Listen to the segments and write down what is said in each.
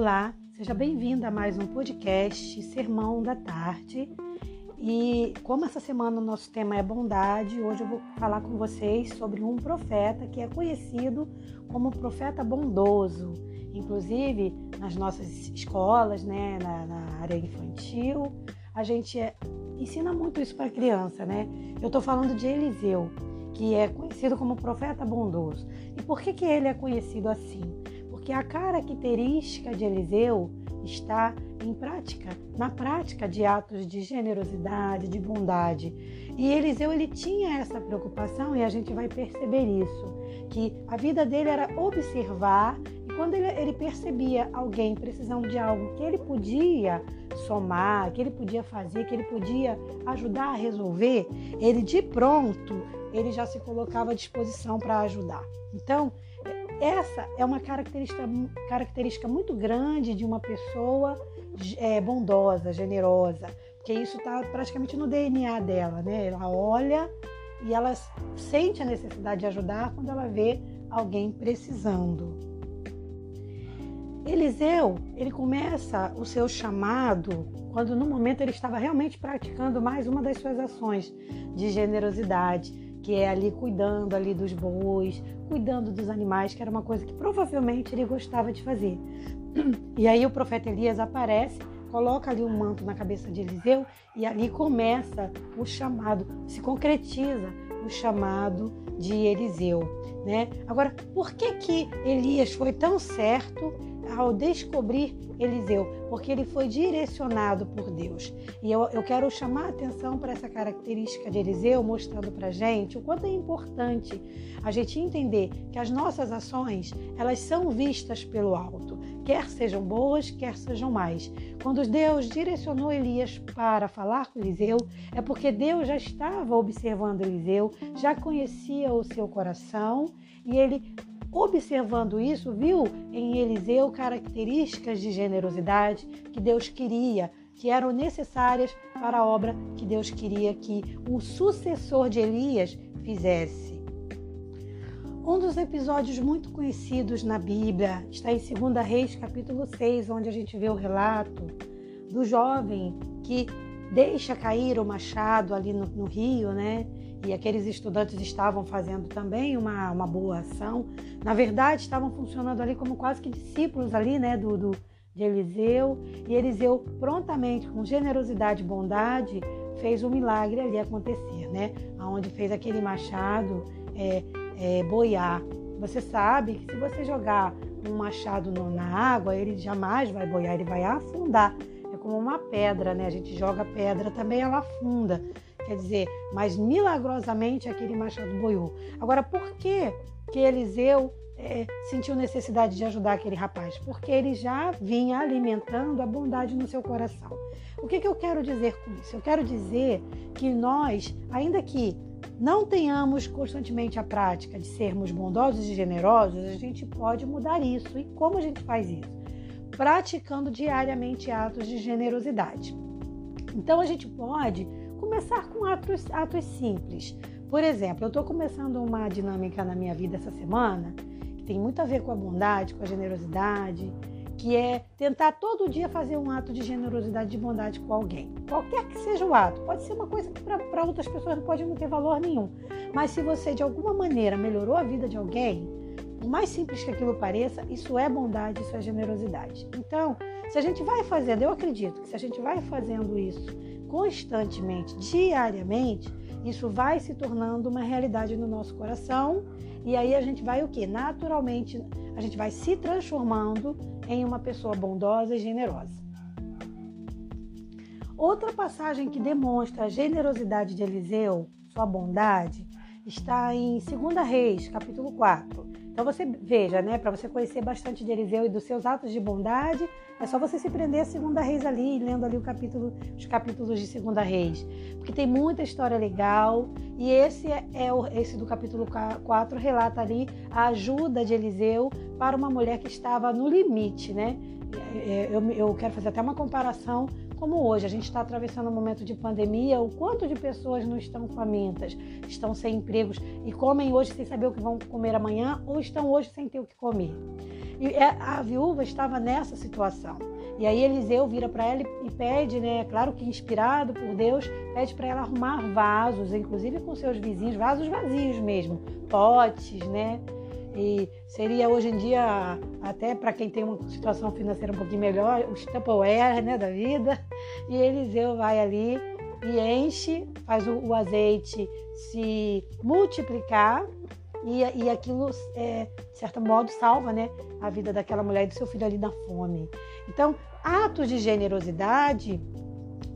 Olá, seja bem-vinda a mais um podcast Sermão da Tarde. E como essa semana o nosso tema é bondade, hoje eu vou falar com vocês sobre um profeta que é conhecido como profeta bondoso. Inclusive, nas nossas escolas, né, na, na área infantil, a gente é, ensina muito isso para criança, né? Eu estou falando de Eliseu, que é conhecido como profeta bondoso. E por que, que ele é conhecido assim? Porque a característica de Eliseu está em prática, na prática de atos de generosidade, de bondade. E Eliseu ele tinha essa preocupação e a gente vai perceber isso, que a vida dele era observar e quando ele, ele percebia alguém precisando de algo que ele podia somar, que ele podia fazer, que ele podia ajudar a resolver, ele de pronto ele já se colocava à disposição para ajudar. Então essa é uma característica, característica muito grande de uma pessoa é, bondosa, generosa, porque isso está praticamente no DNA dela, né? Ela olha e ela sente a necessidade de ajudar quando ela vê alguém precisando. Eliseu, ele começa o seu chamado quando no momento ele estava realmente praticando mais uma das suas ações de generosidade, que é ali cuidando ali dos bois, cuidando dos animais, que era uma coisa que provavelmente ele gostava de fazer. E aí o profeta Elias aparece, coloca ali um manto na cabeça de Eliseu e ali começa o chamado, se concretiza o chamado de Eliseu, né? Agora, por que que Elias foi tão certo ao descobrir Eliseu, porque ele foi direcionado por Deus. E eu, eu quero chamar a atenção para essa característica de Eliseu, mostrando para gente o quanto é importante a gente entender que as nossas ações, elas são vistas pelo alto, quer sejam boas, quer sejam mais. Quando Deus direcionou Elias para falar com Eliseu, é porque Deus já estava observando Eliseu, já conhecia o seu coração e ele Observando isso, viu em Eliseu características de generosidade que Deus queria, que eram necessárias para a obra que Deus queria que o sucessor de Elias fizesse. Um dos episódios muito conhecidos na Bíblia está em 2 Reis, capítulo 6, onde a gente vê o relato do jovem que deixa cair o machado ali no, no rio, né? E aqueles estudantes estavam fazendo também uma, uma boa ação. Na verdade, estavam funcionando ali como quase que discípulos ali, né, do, do de Eliseu. E Eliseu prontamente, com generosidade e bondade, fez o um milagre ali acontecer, né? Aonde fez aquele machado é, é, boiar. Você sabe que se você jogar um machado no, na água, ele jamais vai boiar, ele vai afundar. É como uma pedra, né? A gente joga pedra também, ela afunda. Quer dizer, mas milagrosamente aquele machado boiou. Agora, por que, que Eliseu é, sentiu necessidade de ajudar aquele rapaz? Porque ele já vinha alimentando a bondade no seu coração. O que, que eu quero dizer com isso? Eu quero dizer que nós, ainda que não tenhamos constantemente a prática de sermos bondosos e generosos, a gente pode mudar isso. E como a gente faz isso? Praticando diariamente atos de generosidade. Então a gente pode começar com atos, atos simples. Por exemplo, eu estou começando uma dinâmica na minha vida essa semana que tem muito a ver com a bondade, com a generosidade, que é tentar todo dia fazer um ato de generosidade, de bondade com alguém. Qualquer que seja o ato, pode ser uma coisa que para outras pessoas pode não ter valor nenhum, mas se você de alguma maneira melhorou a vida de alguém, por mais simples que aquilo pareça, isso é bondade, isso é generosidade. Então, se a gente vai fazendo, eu acredito que se a gente vai fazendo isso constantemente, diariamente, isso vai se tornando uma realidade no nosso coração e aí a gente vai o que? Naturalmente, a gente vai se transformando em uma pessoa bondosa e generosa. Outra passagem que demonstra a generosidade de Eliseu, sua bondade, está em 2 Reis, capítulo 4. Então você veja, né, para você conhecer bastante de Eliseu e dos seus atos de bondade, é só você se prender a Segunda Reis ali, lendo ali o capítulo, os capítulos de Segunda Reis, porque tem muita história legal e esse é, é o, esse do capítulo 4 relata ali a ajuda de Eliseu para uma mulher que estava no limite, né? É, eu, eu quero fazer até uma comparação como hoje a gente está atravessando um momento de pandemia, o quanto de pessoas não estão famintas, estão sem empregos e comem hoje sem saber o que vão comer amanhã ou estão hoje sem ter o que comer. E é, a viúva estava nessa situação. E aí Eliseu vira para ela e pede, né, claro que inspirado por Deus, pede para ela arrumar vasos, inclusive com seus vizinhos, vasos vazios mesmo, potes, né? E seria hoje em dia, até para quem tem uma situação financeira um pouquinho melhor, os Tupperware né, da vida. E Eliseu vai ali e enche, faz o, o azeite se multiplicar e, e aquilo, é, de certo modo, salva né, a vida daquela mulher e do seu filho ali na fome. Então, atos de generosidade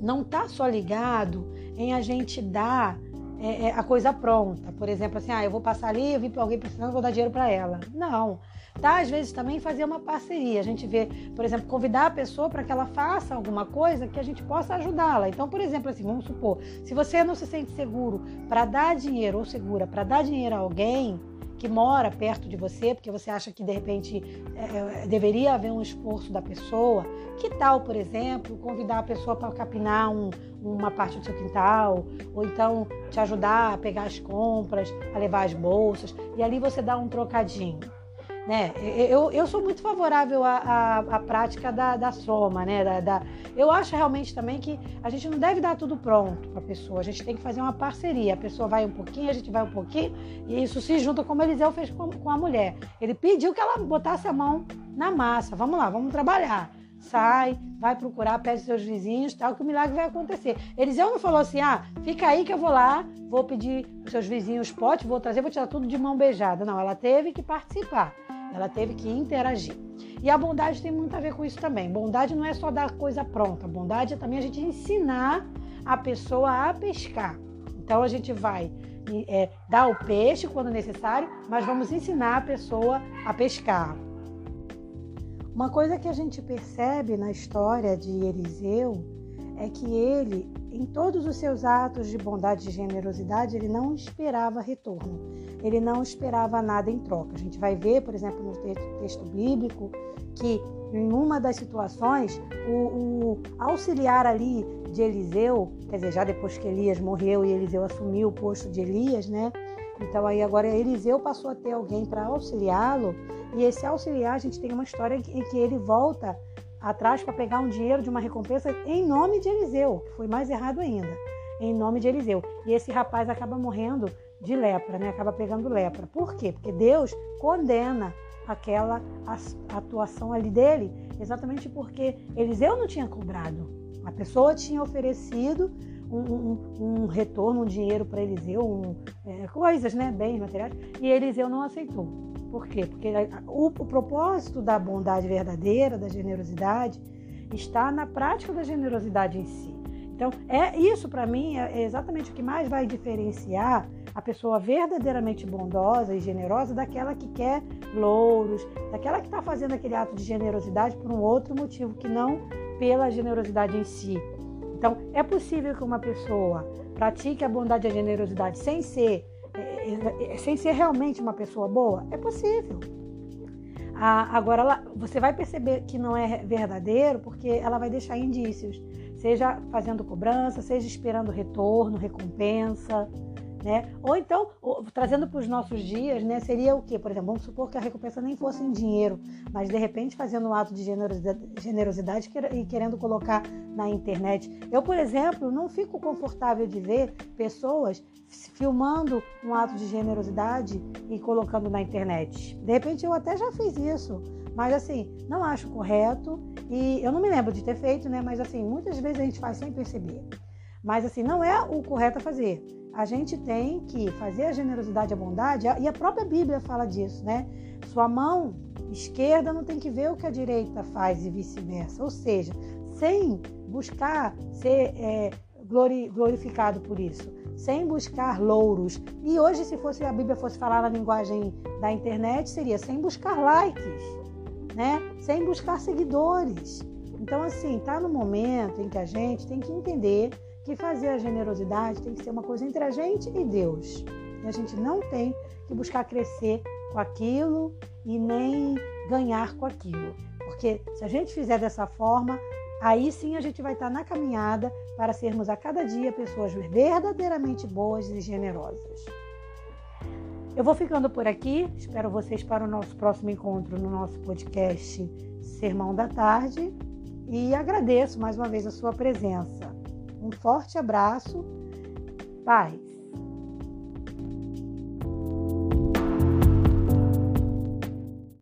não está só ligado em a gente dar é, é, a coisa pronta. Por exemplo, assim, ah, eu vou passar ali, eu vi para alguém precisando, vou dar dinheiro para ela. Não. Tá, às vezes também fazer uma parceria. A gente vê, por exemplo, convidar a pessoa para que ela faça alguma coisa que a gente possa ajudá-la. Então, por exemplo, assim, vamos supor, se você não se sente seguro para dar dinheiro ou segura para dar dinheiro a alguém, que mora perto de você, porque você acha que de repente é, é, deveria haver um esforço da pessoa. Que tal, por exemplo, convidar a pessoa para capinar um, uma parte do seu quintal, ou então te ajudar a pegar as compras, a levar as bolsas, e ali você dá um trocadinho. Né? Eu, eu sou muito favorável à, à, à prática da, da soma, né? Da, da, eu acho realmente também que a gente não deve dar tudo pronto para a pessoa, a gente tem que fazer uma parceria. A pessoa vai um pouquinho, a gente vai um pouquinho, e isso se junta como Eliseu fez com, com a mulher. Ele pediu que ela botasse a mão na massa. Vamos lá, vamos trabalhar. Sai, vai procurar, pede seus vizinhos, tal, que o milagre vai acontecer. Eliseu não falou assim: ah, fica aí que eu vou lá, vou pedir os seus vizinhos pote, vou trazer, vou tirar tudo de mão beijada. Não, ela teve que participar. Ela teve que interagir. E a bondade tem muito a ver com isso também. Bondade não é só dar coisa pronta. Bondade é também a gente ensinar a pessoa a pescar. Então a gente vai é, dar o peixe quando necessário, mas vamos ensinar a pessoa a pescar. Uma coisa que a gente percebe na história de Eliseu é que ele, em todos os seus atos de bondade e generosidade, ele não esperava retorno, ele não esperava nada em troca. A gente vai ver, por exemplo, no texto bíblico, que em uma das situações, o, o, auxiliar ali de Eliseu, quer dizer, já depois que Elias morreu e Eliseu assumiu o posto de Elias, né? Então aí agora Eliseu passou a ter alguém para auxiliá-lo, e esse auxiliar, a gente tem uma história em que ele volta atrás para pegar um dinheiro de uma recompensa em nome de Eliseu, que foi mais errado ainda, em nome de Eliseu. E esse rapaz acaba morrendo de lepra, né? Acaba pegando lepra. Por quê? Porque Deus condena aquela atuação ali dele, exatamente porque Eliseu não tinha cobrado. A pessoa tinha oferecido um, um, um retorno, um dinheiro para Eliseu, um, é, coisas, né, bens materiais, e Eliseu não aceitou. Por quê? Porque o, o propósito da bondade verdadeira, da generosidade, está na prática da generosidade em si. Então, é isso para mim é exatamente o que mais vai diferenciar a pessoa verdadeiramente bondosa e generosa daquela que quer louros, daquela que está fazendo aquele ato de generosidade por um outro motivo que não pela generosidade em si. Então, é possível que uma pessoa pratique a bondade e a generosidade sem ser é, é, sem ser realmente uma pessoa boa? É possível. Ah, agora, ela, você vai perceber que não é verdadeiro porque ela vai deixar indícios, seja fazendo cobrança, seja esperando retorno, recompensa. Né? Ou então, trazendo para os nossos dias, né, seria o quê? Por exemplo, vamos supor que a recompensa nem fosse em dinheiro, mas de repente fazendo um ato de generosidade, e querendo colocar na internet. Eu, por exemplo, não fico confortável de ver pessoas filmando um ato de generosidade e colocando na internet. De repente, eu até já fiz isso, mas assim, não acho correto e eu não me lembro de ter feito, né? Mas assim, muitas vezes a gente faz sem perceber. Mas assim, não é o correto a fazer a gente tem que fazer a generosidade e a bondade, e a própria Bíblia fala disso, né? Sua mão esquerda não tem que ver o que a direita faz e vice-versa. Ou seja, sem buscar ser é, glorificado por isso, sem buscar louros. E hoje, se fosse a Bíblia fosse falar na linguagem da internet, seria sem buscar likes, né? Sem buscar seguidores. Então, assim, tá no momento em que a gente tem que entender que fazer a generosidade tem que ser uma coisa entre a gente e Deus. E a gente não tem que buscar crescer com aquilo e nem ganhar com aquilo. Porque se a gente fizer dessa forma, aí sim a gente vai estar na caminhada para sermos a cada dia pessoas verdadeiramente boas e generosas. Eu vou ficando por aqui. Espero vocês para o nosso próximo encontro no nosso podcast Sermão da Tarde. E agradeço mais uma vez a sua presença. Um forte abraço. Paz.